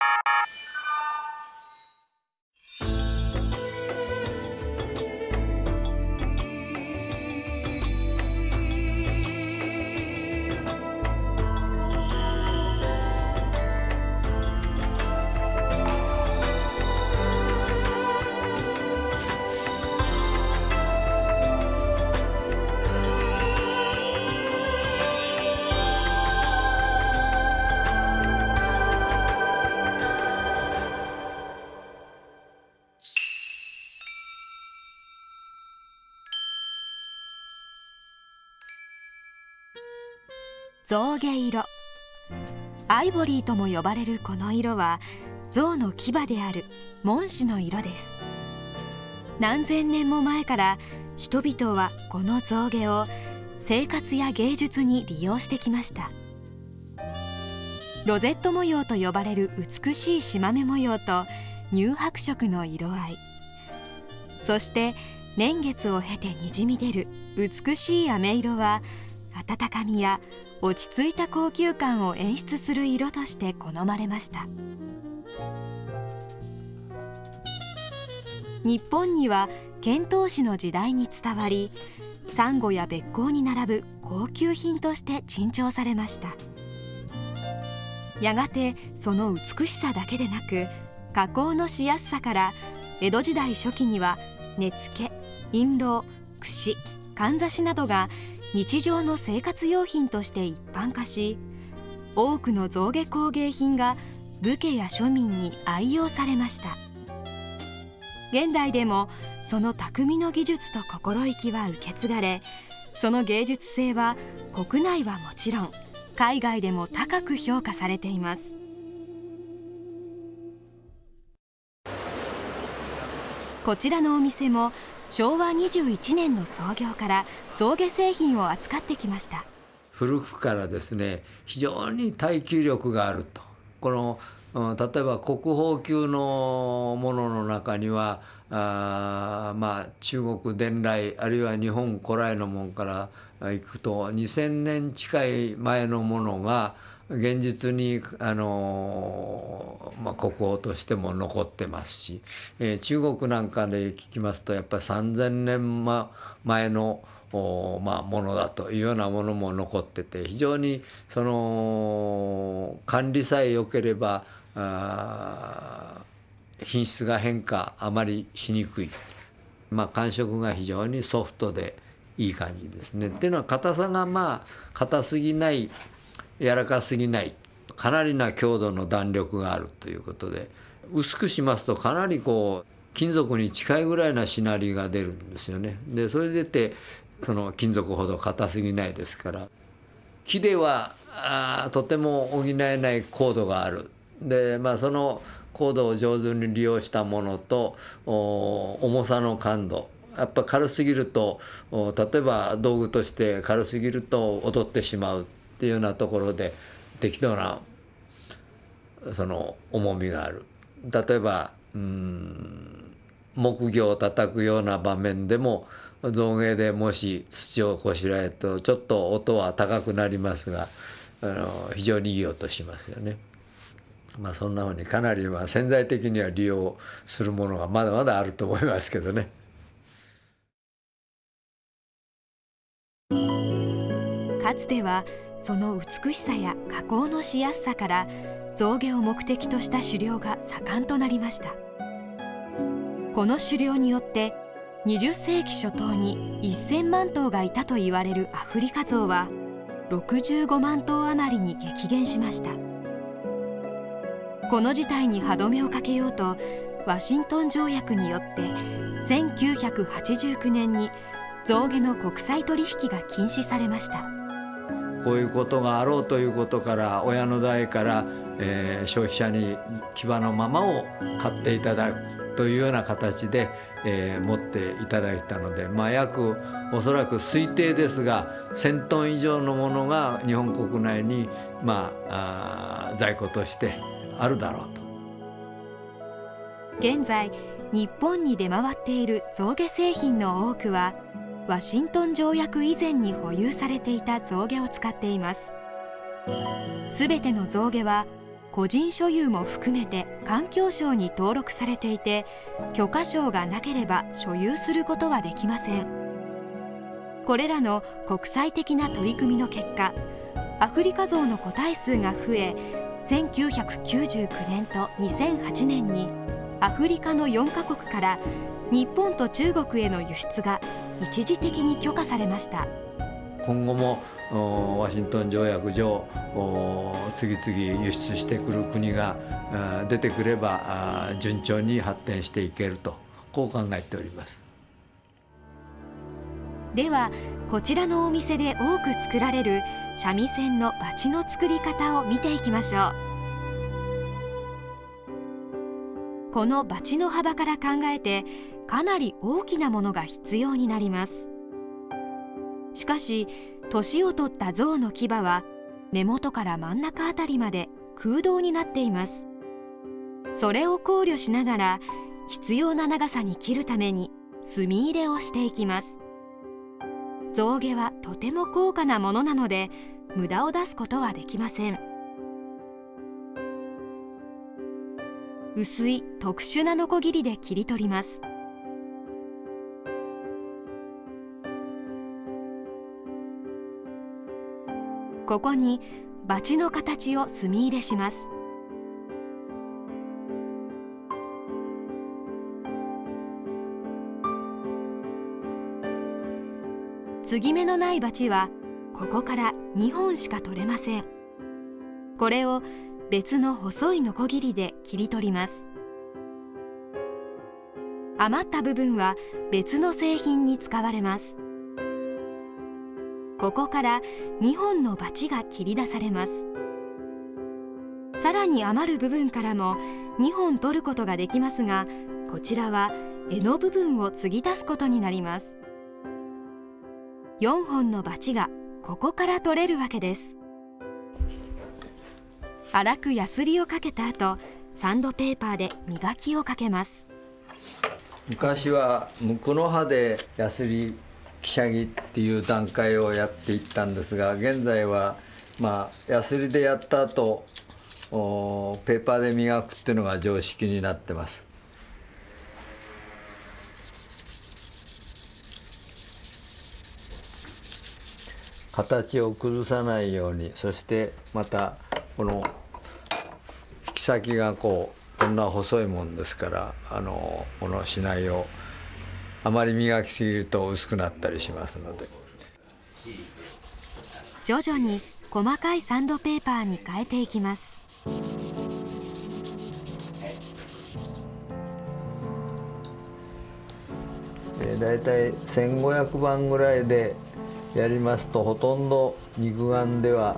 you 象牙色。アイボリーとも呼ばれるこの色は象の牙である紋子の色です。何千年も前から人々はこの象牙を生活や芸術に利用してきました。ロゼット模様と呼ばれる美しい縞目模様と乳白色の色合い。そして年月を経てにじみ出る美しい飴色は温かみや落ち着いた高級感を演出する色として好まれました。日本には遣唐使の時代に伝わりサンゴやべっ甲に並ぶ高級品として珍重されました。やがてその美しさだけでなく加工のしやすさから江戸時代初期には根付印籠櫛かんざしなどが日常の生活用品として一般化し多くの象牙工芸品が武家や庶民に愛用されました。現代でもその匠の技術と心意気は受け継がれその芸術性は国内はもちろん海外でも高く評価されています。こちらのお店も昭和21年の創業から象牙製品を扱ってきました。古くからですね非常に耐久力があると。この例えば国宝級のものの中にはあまあ中国伝来あるいは日本古来のものからいくと2,000年近い前のものが現実にあの、まあ、国宝としても残ってますし、えー、中国なんかで聞きますとやっぱり3,000年前のまあ、ものだというようなものも残ってて非常にその管理さえ良ければ品質が変化あまりしにくい、まあ、感触が非常にソフトでいい感じですね。っていうのは硬さがまあ硬すぎない柔らかすぎないかなりな強度の弾力があるということで薄くしますとかなりこう金属に近いぐらいなしなりが出るんですよね。でそれでてその金属ほど硬すぎないですから木ではあとても補えないコードがある。でまあそのコードを上手に利用したものと重さの感度やっぱ軽すぎると例えば道具として軽すぎると劣ってしまうっていうようなところで適当なその重みがある。例えばうん木魚を叩くような場面でも造形でもし土をこしらえるとちょっと音は高くなりますがあの非常にいい音しますよね。まあそんなふうにかなりまあ潜在的には利用するものがまだまだあると思いますけどね。かつてはその美しさや加工のしやすさから象牙を目的とした狩猟が盛んとなりました。この狩猟によって20世紀初頭に1000万頭がいたと言われるアフリカゾウは65万頭余りに激減しました。この事態に歯止めをかけようとワシントン条約によって1989年に象牙の国際取引が禁止されました。こういうことがあろうということから親の代から、えー、消費者に牙のままを買っていただくというような形で、えー、持っていただいたので、まあ、約おそらく推定ですが1,000トン以上のものが日本国内に、まあ、あ在庫としてあるだろうと。現在日本に出回っている象牙製品の多くはワシントン条約以前に保有されていた象牙を使っています。すべての象牙は個人所有も含めて環境省に登録されていて許可証がなければ所有することはできません。これらの国際的な取り組みの結果アフリカゾウの個体数が増え1999年と2008年にアフリカの4カ国から日本と中国への輸出が一時的に許可されました。今後もワシントン条約上次々輸出してくる国が出てくれば順調に発展していけるとこう考えております。ではこちらのお店で多く作られる三味線のバチの作り方を見ていきましょう。このバチの幅から考えてかなり大きなものが必要になります。しかし年を取った象の牙は根元から真ん中あたりまで空洞になっています。それを考慮しながら必要な長さに切るために墨入れをしていきます。象牙はとても高価なものなので無駄を出すことはできません。薄い特殊なノコギリで切り取ります。ここにバチの形を墨入れします。継ぎ目のないバチはここから2本しか取れません。これを別の細いノコギリで切り取ります。余った部分は別の製品に使われます。ここから2本のバチが切り出されます。さらに余る部分からも2本取ることができますがこちらは柄の部分を継ぎ足すことになります。4本のバチがここから取れるわけです。粗くヤスリをかけた後サンドペーパーで磨きをかけます。昔はムクの葉でヤスリきしゃぎっていう段階をやっていったんですが現在はまあヤスリでやった後おペーパーで磨くっていうのが常識になってます。形を崩さないようにそしてまたこの引き先がこうこんな細いもんですからあのこのしないをあまり磨きすぎると薄くなったりしますので。徐々に細かいサンドペーパーに変えていきます。だいたい1500番ぐらいでやりますとほとんど肉眼では、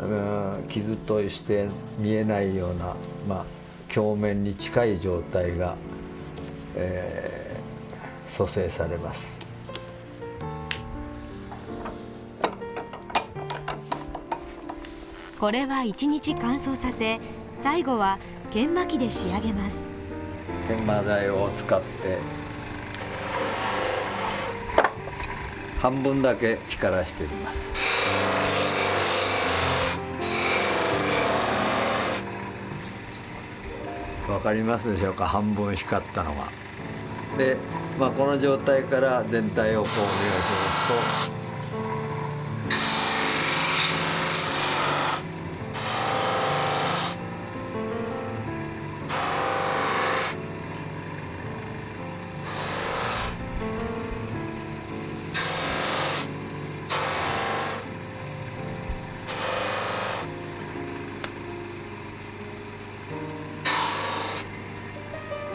うん、傷として見えないような、まあ、鏡面に近い状態が、えー蘇生されます。これは1日乾燥させ最後は研磨機で仕上げます。研磨台を使って半分だけ光らしています。わかりますでしょうか？半分光ったのが。で、まあ、この状態から全体をこうお願いしますと。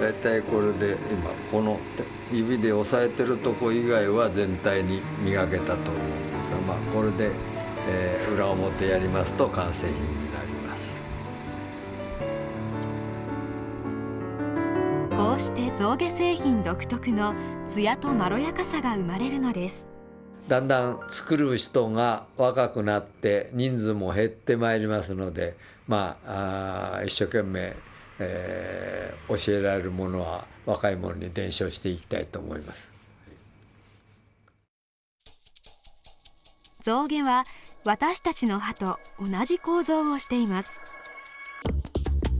大体これで今この指で押さえてるとこ以外は全体に磨けたと思うんですが、まあ、これで、えー、裏表やりますと完成品になります。こうして象牙製品独特の艶とまろやかさが生まれるのです。だんだん作る人が若くなって人数も減ってまいりますのでまああ一生懸命えー、教えられるものは若い者に伝承していきたいと思います。象牙は私たちの歯と同じ構造をしています。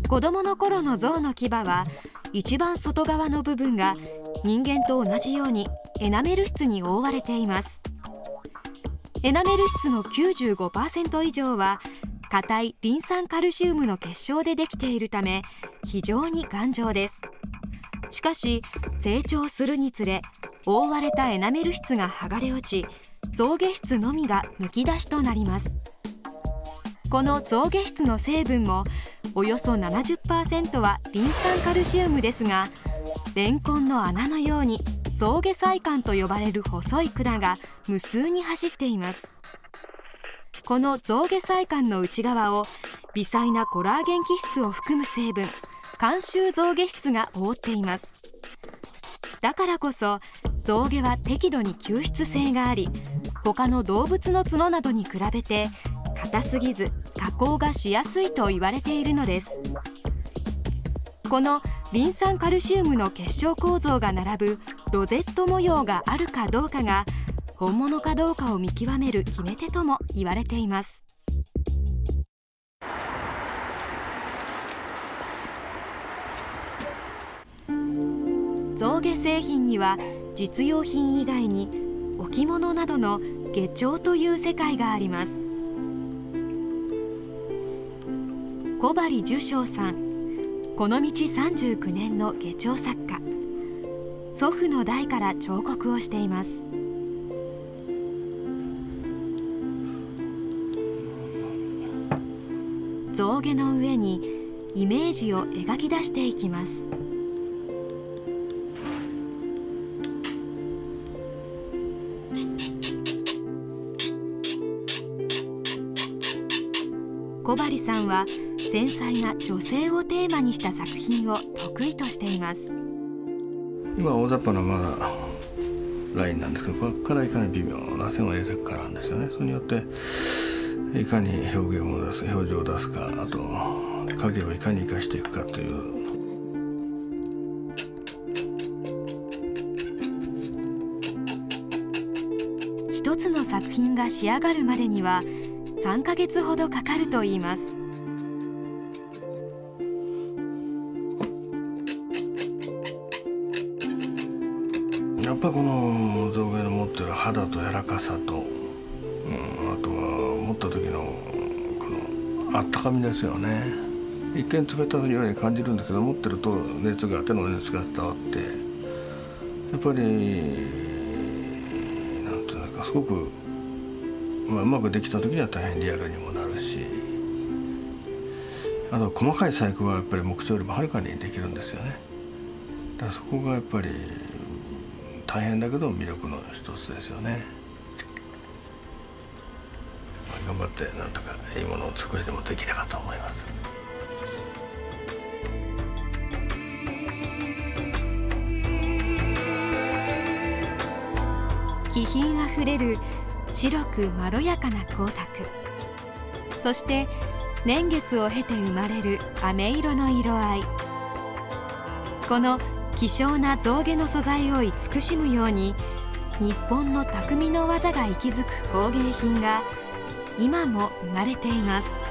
子供の頃の象の牙は一番外側の部分が人間と同じようにエナメル質に覆われていますエナメル質の95%以上は硬いリン酸カルシウムの結晶でできているため非常に頑丈です。しかし成長するにつれ覆われたエナメル質が剥がれ落ち象牙質のみがむき出しとなります。この象牙質の成分もおよそ70%はリン酸カルシウムですがレンコンの穴のように象牙細管と呼ばれる細い管が無数に走っています。この象牙細管の内側を微細なコラーゲン基質を含む成分監修象牙質が覆っています。だからこそ象牙は適度に吸湿性があり他の動物の角などに比べて硬すぎず加工がしやすいと言われているのです。このリン酸カルシウムの結晶構造が並ぶロゼット模様があるかどうかが本物かどうかを見極める決め手とも言われています。象牙製品には実用品以外に置物などの下帳という世界があります。小針寿章さんこの道39年の下帳作家。祖父の代から彫刻をしています。象牙の上にイメージを描き出していきます。小針さんは繊細な女性をテーマにした作品を得意としています。今大雑把なまだラインなんですけどここからいかに微妙な線を入れていくかなんですよね。それによっていかに表現を出す表情を出すかあと影をいかに生かしていくかという。一つの作品が仕上がるまでには3ヶ月ほどかかるといいます。やっぱこの象牙の持ってる肌と柔らかさと、あったかみですよね。一見冷たいように感じるんですけど持ってると熱が手の熱が伝わってやっぱりなんていうかすごく、まあ、うまくできた時には大変リアルにもなるしあと細かい細工はやっぱり木彫よりもはるかにできるんですよね。だからそこがやっぱり大変だけど魅力の一つですよね、頑張ってなんとかいいものを少しでもできればと思います。気品あふれる白くまろやかな光沢。そして年月を経て生まれる飴色の色合い。この希少な象牙の素材を慈しむように日本の匠の技が息づく工芸品が今も生まれています。